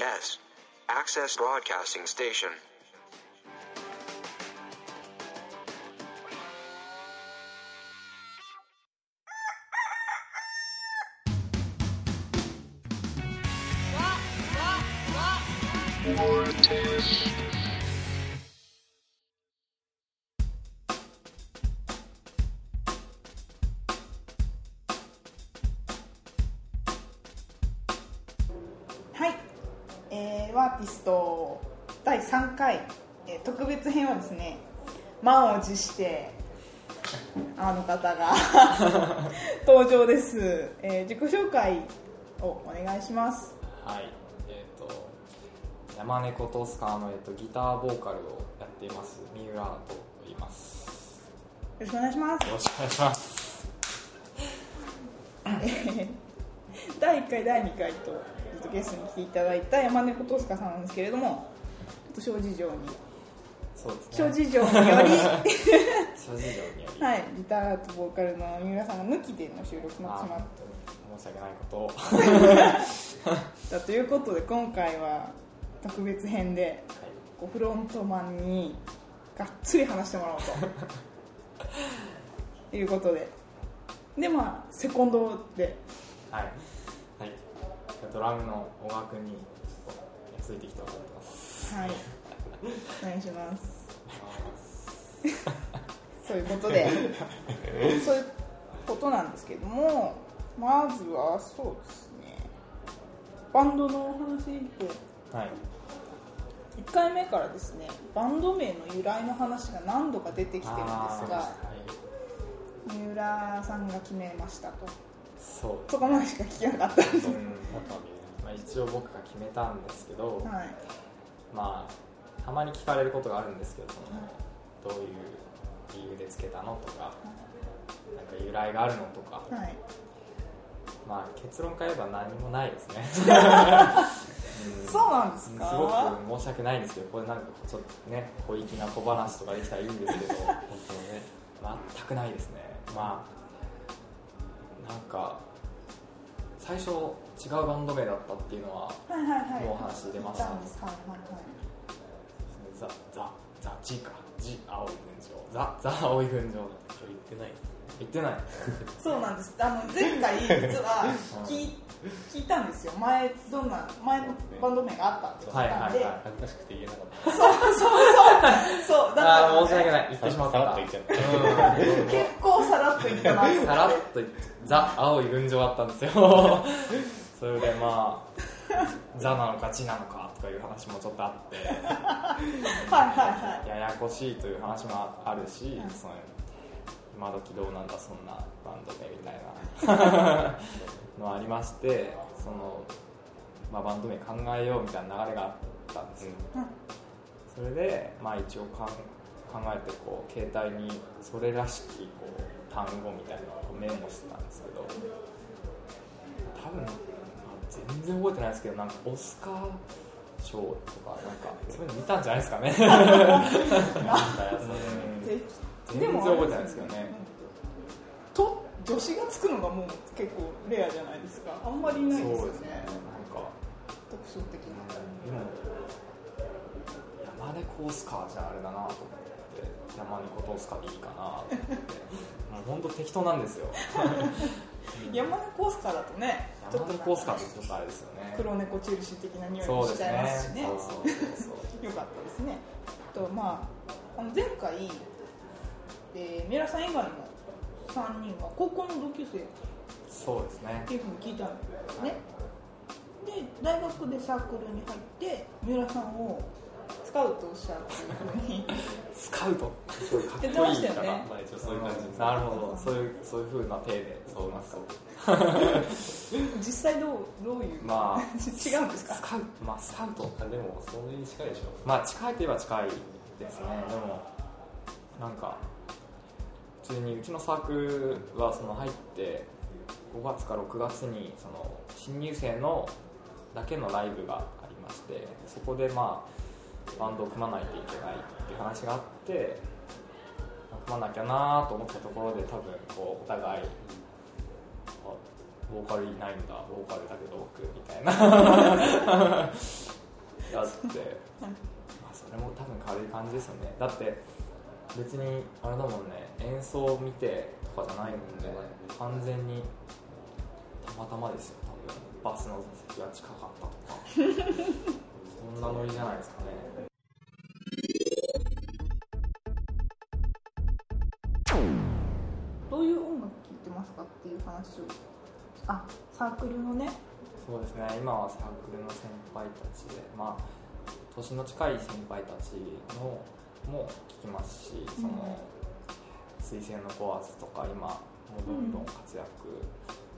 ABS Access Broadcasting Station. スト第3回、えー特別編はですね満を持してあの方が 登場です、えー自己紹介をお願いします。はい、えっ、と山猫トスカーの、えっとギターボーカルをやっています三浦と言います。よろしくお願いします。よろしくお願いします。第1回第2回ととゲストに来ていただいた山猫トスカさんなんですけれどもちょっと諸事情に。そうですね。諸事情により。諸事情により、はい、ギターとボーカルの三浦さんが抜きでの収録になってしまっ申し訳ないこと。をたということで今回は特別編でこうフロントマンにがっつり話してもらおうと。いうことで。でまあセコンドで。はい、はい、ドラムの小川君についてきてもらってます。はい。お願いします。そういうことで。そういうことなんですけどもまずはそうですね。バンドのお話で。はい。1回目からですねバンド名の由来の話が何度か出てきてるんですが三浦さんが決めましたとそう。そこまでしか聞けなかったんですうん。まあ、一応僕が決めたんですけど、はい。まあたまに聞かれることがあるんですけどそのどういう理由でつけたのとかなんか由来があるのとか。はい。まあ結論から言えば何もないですね、うん。そうなんですすかごく申し訳ないんですけどこれなんかちょっとね小粋な小話とかできたらいいんですけど。本当ね全くないですね。まあなんか最初違うバンド名だったっていうのははいはいはい。もうお話出ました。言ったんです。はいはいはい。ザ・ザ・ザ・ジか。ジ・青い群青。ザ・ザ・青い群青。だ言ってない。言ってない。そうなんです。あの前回実は聞い聞いたんですよ。前どんな前のバンド名があったって聞いたんで、はいはいはい。恥ずかしくて言えなかった。そうだから、あー申し訳ない。言ってしまった。さらっと言っちゃったうん。結構さらっと言ったなってさらっと言ってザ・青い群青だったんですよ。それでまあザなのかチなのかとかいう話もちょっとあって。はいはいはい。ややこしいという話もあるし、その今時どうなんだそんなバンド名みたいなのありましてその、まあ、バンド名考えようみたいな流れがあったんですよ、それで、まあ、一応考えてこう携帯にそれらしきこう単語みたいなのをメモしてたんですけど多分、まあ、全然覚えてないですけどなんかオスカー賞とかなんかそういうの見たんじゃないですか ね。全然覚えてないですけどね。と女子がつくのがもう結構レアじゃないですか。あんまりいないですよね。ね。なんか。特徴的な。でも山猫オスカーじゃあれだなと思って。山猫とオスカーでいいかなと思って。もう本当適当なんですよ。山猫オスカーだとねちょっ山と猫オスカーってちょっとあれですよね。黒猫チェルシー的な匂いもしちゃいますしね。ね。そう。よかったですね。とまああの前回、えー、三浦さん以外の3人は高校の同級生っそうですね。てい。うふうに聞いたんですねで大学でサークルに入って三浦さんをスカウトしたっていうふうに スカウト？すごいかっこいい言ってましたよね。からまあ一応そういう感じです。なるほど。そういうそういう風な体でそうますか 実際どうどういう、まあ 違うんですか？スカウト。まあスカウト。あでもそれに近いでしょ。まあ近いといえば近いですね。でもなんか普通にうちのサークルはその入って5月か6月にその新入生のだけのライブがありましてそこでまあバンドを組まないといけないっていう話があってまあ組まなきゃなと思ったところで多分こうお互いあボーカルいないんだボーカルだけど僕みたいな。あって、まあ、それも多分軽い感じですよね。だって別にあれだもんね演奏を見てとかじゃないもんで完全にたまたまですよ多分。バスの座席が近かったとか。そんなノリじゃないですかね。どういう音楽聴いてますかっていう話を。あサークルのね。そうですね。今はサークルの先輩たちでまあ年の近い先輩たちのも聞きますしその水星のコアーズとか今もうどんどん活躍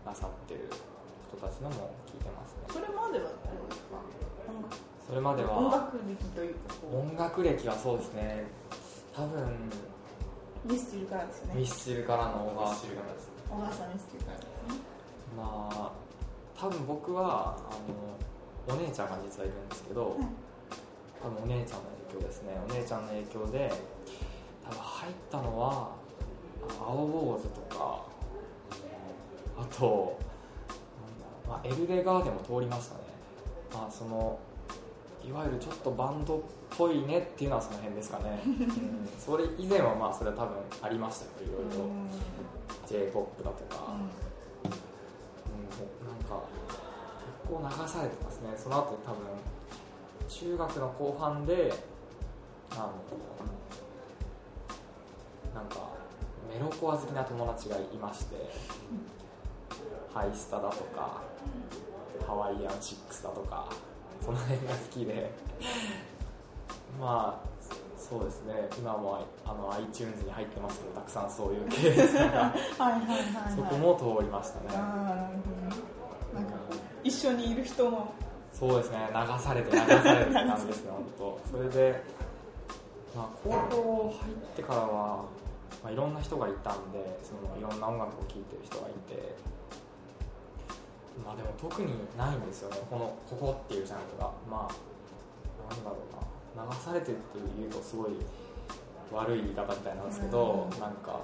なさってる人たちのも聞いてますね。それまではどうですか？それまでは音楽歴というかこ音楽歴はそうですね。多分うミスチルからですよね。ミスチルからの小川知る方です。小川さんミスチルからですね。まあ多分僕はあのお姉ちゃんが実はいるんですけど、多分お姉ちゃんの影響ですね。お姉ちゃんの影響で多分入ったのは青坊主とかあとなんだろう、まあ、エルレガーでも通りましたね。まあそのいわゆるちょっとバンドっぽいねっていうのはその辺ですかね、うん、それ以前はまあそれは多分ありましたよいろいろ。j p o p だとか、うん、なんか結構流されてますね。その後多分中学の後半であのなんかメロコア好きな友達がいましてハイスタだとかハワイアンシックスだとかその辺が好きで まあそうですね。今もあの iTunes に入ってますけどたくさんそういう系列が はいはいはいはい。そこも通りましたね。一緒にいる人のそうですね流されて流されてって感じですね本当。それで、まあ、高校入ってからは、まあ、いろんな人がいたんでそのいろんな音楽を聴いてる人がいてまあでも特にないんですよねこのここっていうジャンルが。まあなんだろうな流されてっていうとすごい悪い言い方みたいなんですけど、うん。なんか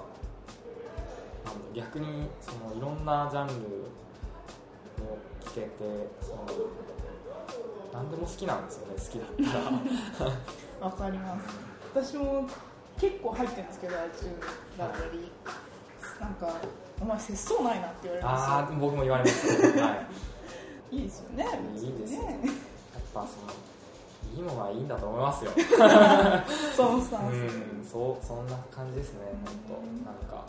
逆にそのいろんなジャンルも聴けてその何でも好きなんですよね好きだったら。わかります。私も結構入ってるんですけど iTunes だったりなんかお前節操ないなって言われるんですよ。ああ僕も言われます。はい。いいですよねいいですよね。やっぱそのいいものはいいんだと思いますよ。そのスタンス、うんそうそんな感じですね本当なんか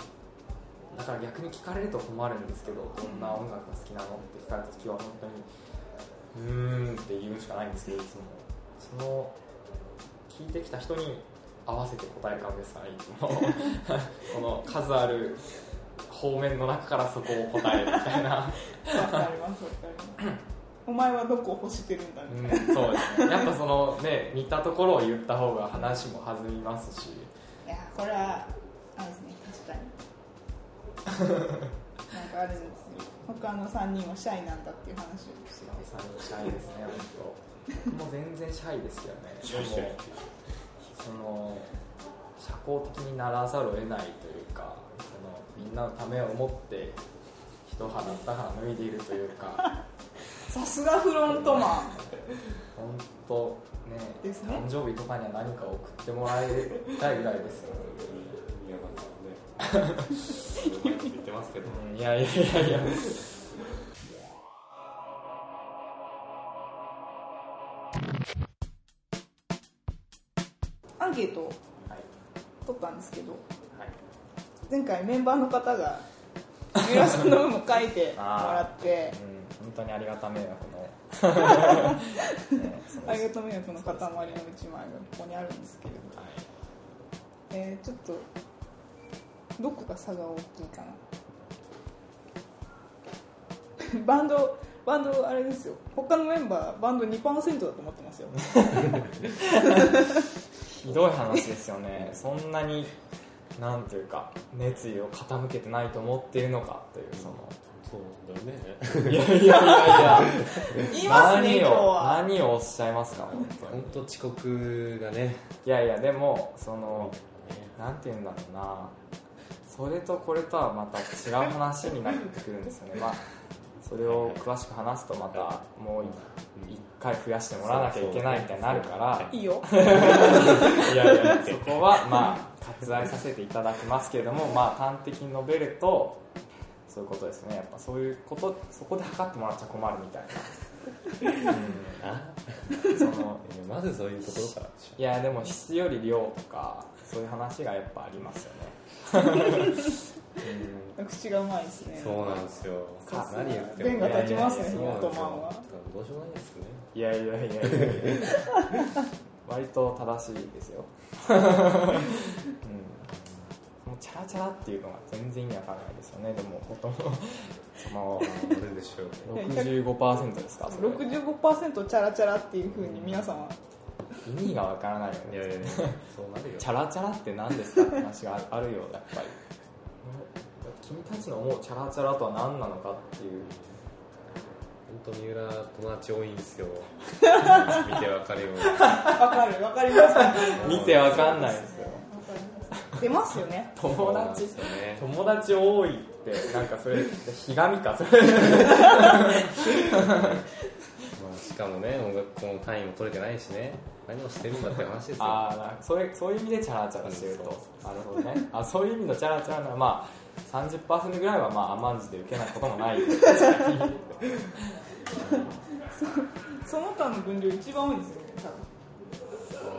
だから逆に聞かれると困るんですけどどんな音楽が好きなのって聞かれた時は本当にうーんって言うしかないんですけどいつも。その聞いてきた人に合わせて答える感じですかねいつも。この数ある方面の中からそこを答えるみたいな。わかりますわかります。お前はどこを欲してるんだみたいな、うん、そうですね。やっぱそのね似たところを言った方が話も弾みますし。いやこれはあれですね確かに。なんかあるんです。よ他の3人はシャイなんだっていう話をしてて。3人シャイですね本当。僕も全然シャイですけどね。でもその社交的にならざるを得ないというかそのみんなのためを思って一肌二肌脱いでいるというか。さすがフロントマン。本当ねね。誕生日とかには何か送ってもらいたいぐらいですよ、ね言ってますけどうん、いやいやいやいや。アンケートをはい取ったんですけどはい。前回メンバーの方が三浦さんの分も書いてもらってうん、本当にありがた迷惑の、ねありがとう迷惑の塊の1枚がここにあるんですけど、はい。えーちょっとどこが差が大きいかな。バンドバンドあれですよ。他のメンバーバンド2%だと思ってますよ。ひどい話ですよね。そんなになんというか熱意を傾けてないと思っているのかという。そのそうだよね。いやいやいやいや。何今日をは。何をおっしゃいますか本当に。本当遅刻がね。いやいやでもそのなんて言うんだろうなそれとこれとはまた違う話になってくるんですよね。まあそれを詳しく話すとまたもう一回増やしてもらわなきゃいけないみたいになるから。いいよ。いやいやそこはまあ割愛させていただきますけれどもまあ端的に述べるとそういうことですね。やっぱそういうことそこで測ってもらっちゃ困るみたいな、あうん、そのえまずそういうところから。いやでも質より量とかそういう話がやっぱありますよね、口がうまいですね。ょそうなんですよ。何言って弁が立ちますねいやいやいやヒットマンは。どうしようもないですね。いやいやいやいや。い や割と正しいですよ、うん、そのチャラチャラっていうのが全然意味わかんないですよね。でもほとんど。そのあれでしょうね。65%ですか？それ。65%チャラチャラっていうふうに皆さんは意味がわからないよね。いやいやいや。そうなるよ。チャラチャラって何ですかって話があるよやっぱり。君たちの思うチャラチャラとは何なのかっていう。本当三浦友達多いんですよ。見てわかるよわかるわかります。ね見てわかんないですよ。出ますよね。友達？ね。友達多いってなんかそれひがみか？そ れまあ、しかもね音楽校の単位も取れてないしね何をしてるんだって話ですよ。ああなそういうそういう意味でチャラチャラしてると。なるほどね。あそういう意味のチャラチャラならまあ30%ぐらいはまあ甘んじて受けないこともない。その他の分量一番多いですよね多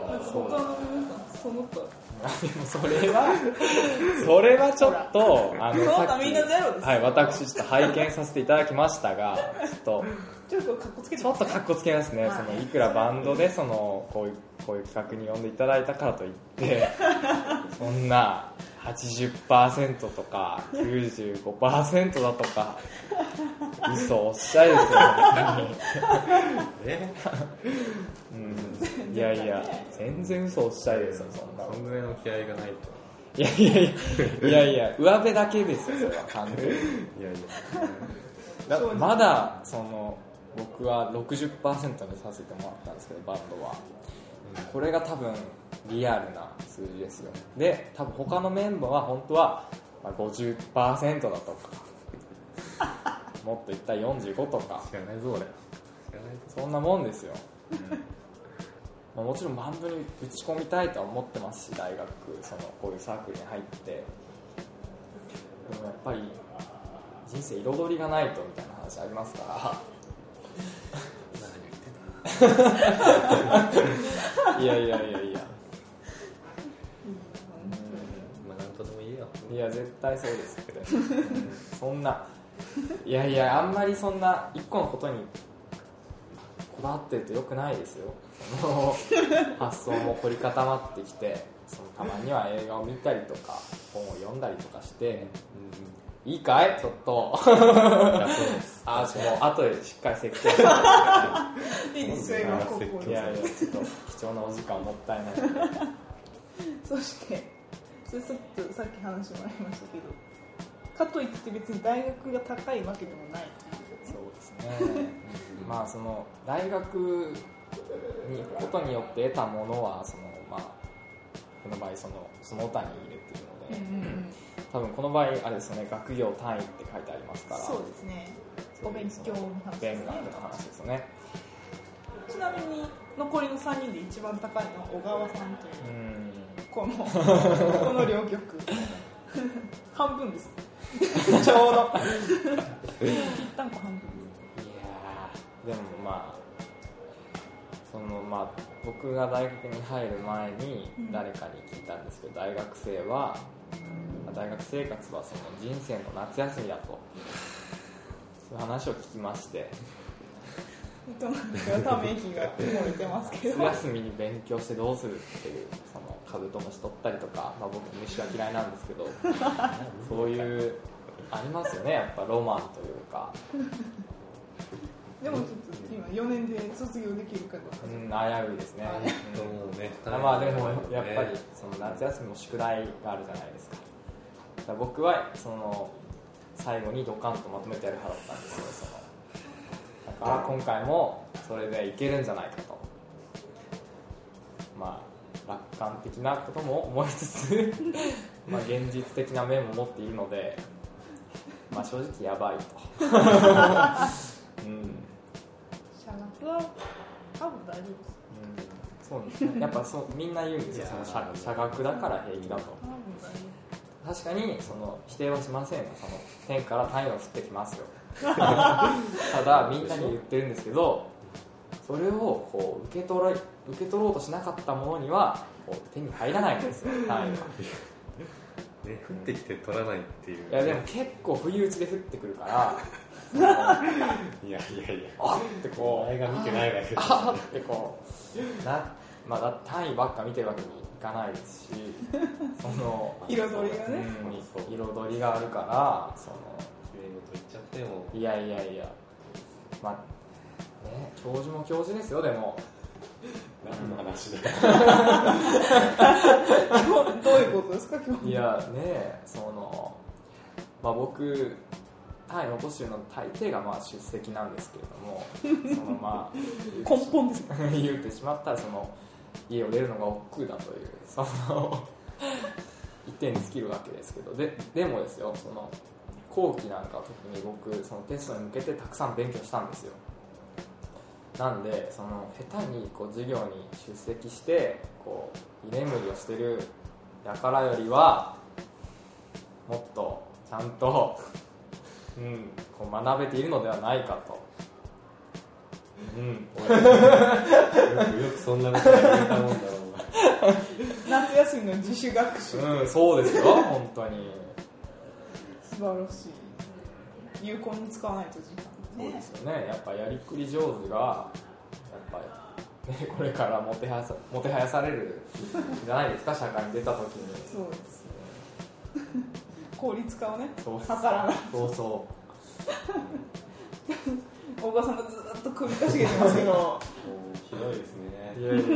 分。なんか他の皆さんその他。でもそれは それはちょっとあそのはい私ちょっと拝見させていただきましたがちょっとちょっとかっこつけてちょっとかっこつけますね、はい。そのいくらバンドでそのこういうこういう企画に呼んでいただいたからといって そんな80%とか95%だとか嘘おっしゃいですよ。うん、いやいや全然嘘おっしゃいですよそんなそんぐらいの気合がないと。いやいやいやいやいや上辺だけですよそれは完全に。いやいや。だまだその僕は60%にさせてもらったんですけどバンドは。これが多分リアルな数字ですよ。で多分他のメンバーは本当はまあ50%だとか。もっといったら45とか。知らないぞ俺。そんなもんですよ、まあ、もちろんバンドに打ち込みたいとは思ってますし大学そのこういうサークルに入って。でもやっぱり人生彩りがないとみたいな話ありますから いやいやいやいや。まあなんとでも言えよ。いや絶対そうですけど、うんそんな。いやいやあんまりそんな一個のことにこだわってるとよくないですよ。その発想も凝り固まってきてそのたまには映画を見たりとか本を読んだりとかして、いいかい？ちょっと。いやそうです。あもう後でしっかり説教していいですよ今ここいやいやちょっと貴重なお時間もったいない。そしてそれさっきさっき話もありましたけどかといって別に大学が高いわけでもないそうですね、まあその大学に行くことによって得たものはそのまあこの場合そのその他にいるっていうので、多分この場合あれですよね学業単位って書いてありますから。そうですね。お勉強の話ですね。勉学の話ですよね。ちなみに残りの3人で一番高いのは小川さんという。うん。このこの両曲 半分です。ちょうど。ぴったんこ半分。いやーでもまあそのまあ僕が大学に入る前にうん誰かに聞いたんですけど、大学生はまあ大学生活はその人生の夏休みだと。そういう話を聞きまして。ため息が漏れてますけど夏休みに勉強してどうするっていうそのカブトムシ取ったりとか、まあ、僕虫は嫌いなんですけどそういうありますよねやっぱロマンというか、でもちょっと今4年で卒業できるかどうかうん、危ういですね、うねうんまあでもやっぱりその夏休みも宿題があるじゃないですかだ僕はその最後にドカンとまとめてやる派だったんですよそのだから今回もそれでいけるんじゃないかと。まあ楽観的なことも思いつつまあ現実的な面も持っているのでまあ正直やばいと。うん。シャラップは多分大丈夫です。そうですね。やっぱそうみんな言うんですよ。その社社学だから平気だと確かにその否定はしませんよ。その天から太陽降ってきますよ。ただみんなに言ってるんですけどそれをこう受け取ら受け取ろうとしなかったものにはこう手に入らないんですよ。太陽はね降ってきて取らないっていう。いやでも結構不意打ちで降ってくるから。いやいやいや。あってこう。お前が見てないだけで。あってこう。な まあ単位ばっか見てるわけにいかないですし その彩りがね。うん彩りがあるからその綺麗事言っちゃっても。いやいやいや。まあね教授も教授ですよでも。何の話で夫 どういうことですか今日。いやねそのまあ僕単位の年の大抵がまあ出席なんですけれどもそのまあ 根本です。言ってしまったらその家を出るのが億劫だという その一点に尽きるわけですけど。ででもですよその後期なんか特に僕そのテストに向けてたくさん勉強したんですよ。なんでその下手にこう授業に出席してこう居眠りをしてる輩よりはもっとちゃんと、うん、こう学べているのではないかと、うん、よくそんなこと言えたもんだろうな。夏休みの自主学習。うん、そうですよ、本当に。素晴らしい。有効に使わないと時間ね。そうですよね、やっぱやりくり上手が、やっぱり、ね、これからもてはやさもてはやされるじゃないですか、社会に出た時に。そうです 効率化をねそう図らないそうそ大川さんがずっと首かしげてますけどひどいですねう。いやいやいや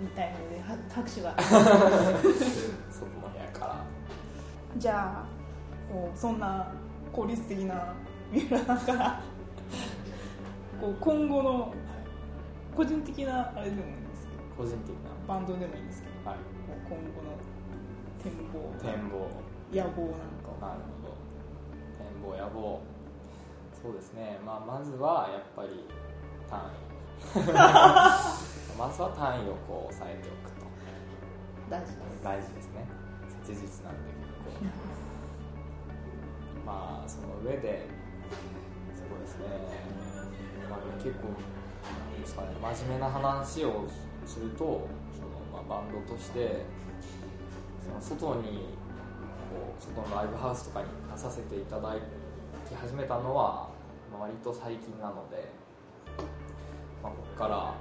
みたいのでは拍手が。じゃあこうそんな効率的な三浦さんからこう今後の個人的なあれでもいいんですけど個人的な。バンドでもいいんですけどはい。今後の展望展望。野望なんかをなるほど。展望、野望。そうですね、まあ、まずはやっぱり単位。まずは単位をこう押さえておくと。大事です大事ですね切実なんで結構まあその上でそうですね、まあ、結構なんですかね真面目な話をするとバンドとしてその外にこう外のライブハウスとかに出させていただき始めたのは、割と最近なので、まあ、ここから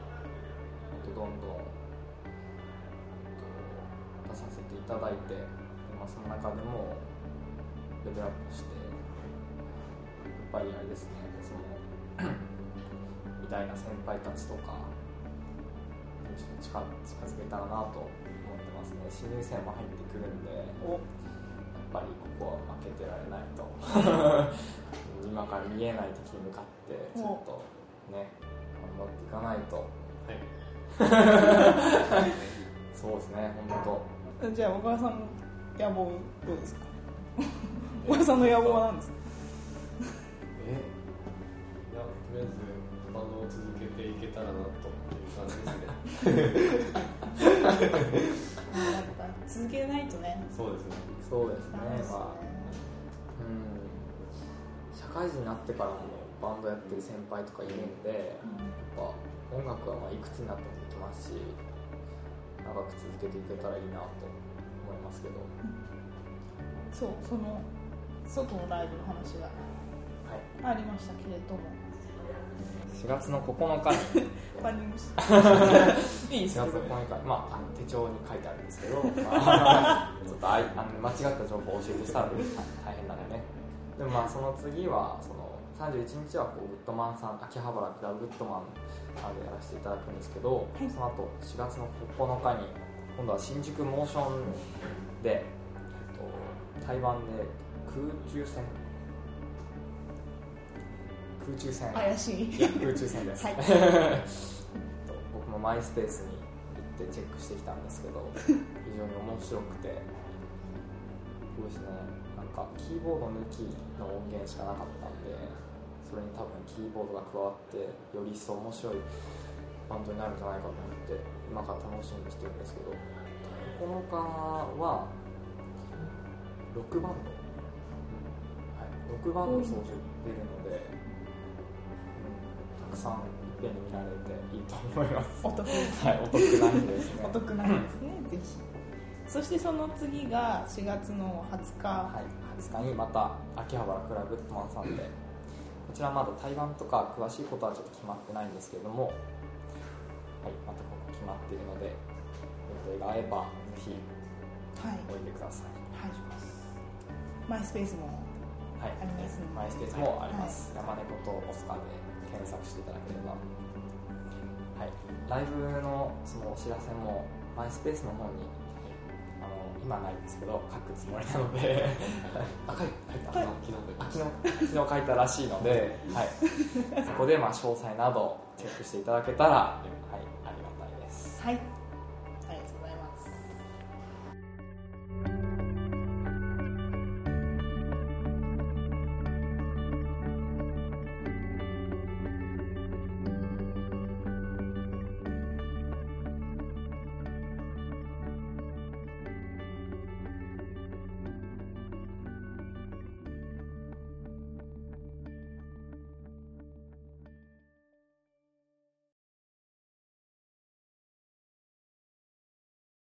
どんどん出させていただいて、まあ、その中でもレベルアップしてやっぱりあれですねその 偉大な先輩たちとかちょっと近近づけたらなと思ってますね。新入生も入ってくるんでやっぱりここは負けてられないと。今から見えない敵に向かってちょっとね頑張っていかないと。はい。そうですね本当。じゃあ小川さんの野望どうですか？小川さんの野望は何ですか？えいやとりあえずバンドを続けていけたらなという感じですねやっぱ続けないとね。そうですね。そうですね。まあうん。社会人になってからもバンドやってる先輩とかいるんで、やっぱ音楽はまあいくつになってもできますし長く続けていけたらいいなと思いますけど。そうその外のライブの話がはい。ありましたけれども4月の9日に。パンニングしていいです4ね月の9日に、まあ、手帳に書いてあるんですけど、まあ、ちょっとあいあの間違った情報を教えてしたら 大変なんでね。でもまあその次はその31日はこうグッドマンさん秋葉原クラブグッドマンさんでやらせていただくんですけど、い。その後4月の9日に今度は新宿モーションで、えっと、台湾で空中戦空中戦。怪しい。空中戦です、はい。僕もマイスペースに行ってチェックしてきたんですけど非常に面白くてそうですね。なんかキーボード抜きの音源しかなかったんでそれに多分キーボードが加わってより一層面白いバンドになるんじゃないかと思って今から楽しみにしてるんですけど9日は6バンド、はい、6バンド総出てるので、くさんいっぺんに見られていいと思います。お得。はいお得なんですね。お得なんですねぜひ。そしてその次が4月の20日、はい、20日にまた秋葉原クラブトマンさんで。こちらまだ対バンとか詳しいことはちょっと決まってないんですけども、はい、またここ決まっているので予定が合えばぜひはい。おいでください。はい。マイスペースもはい、ありますねマイスペースもあります、山猫とオスカーで検索していただければ。はい。ライブのそのお知らせもマイスペースの方にあの今ないんですけど書くつもりなので。あ書い書いた。はい。あ昨日昨日書いたらしいので、はい、そこでまあ詳細などチェックしていただけたら、はい、ありがたいです。はい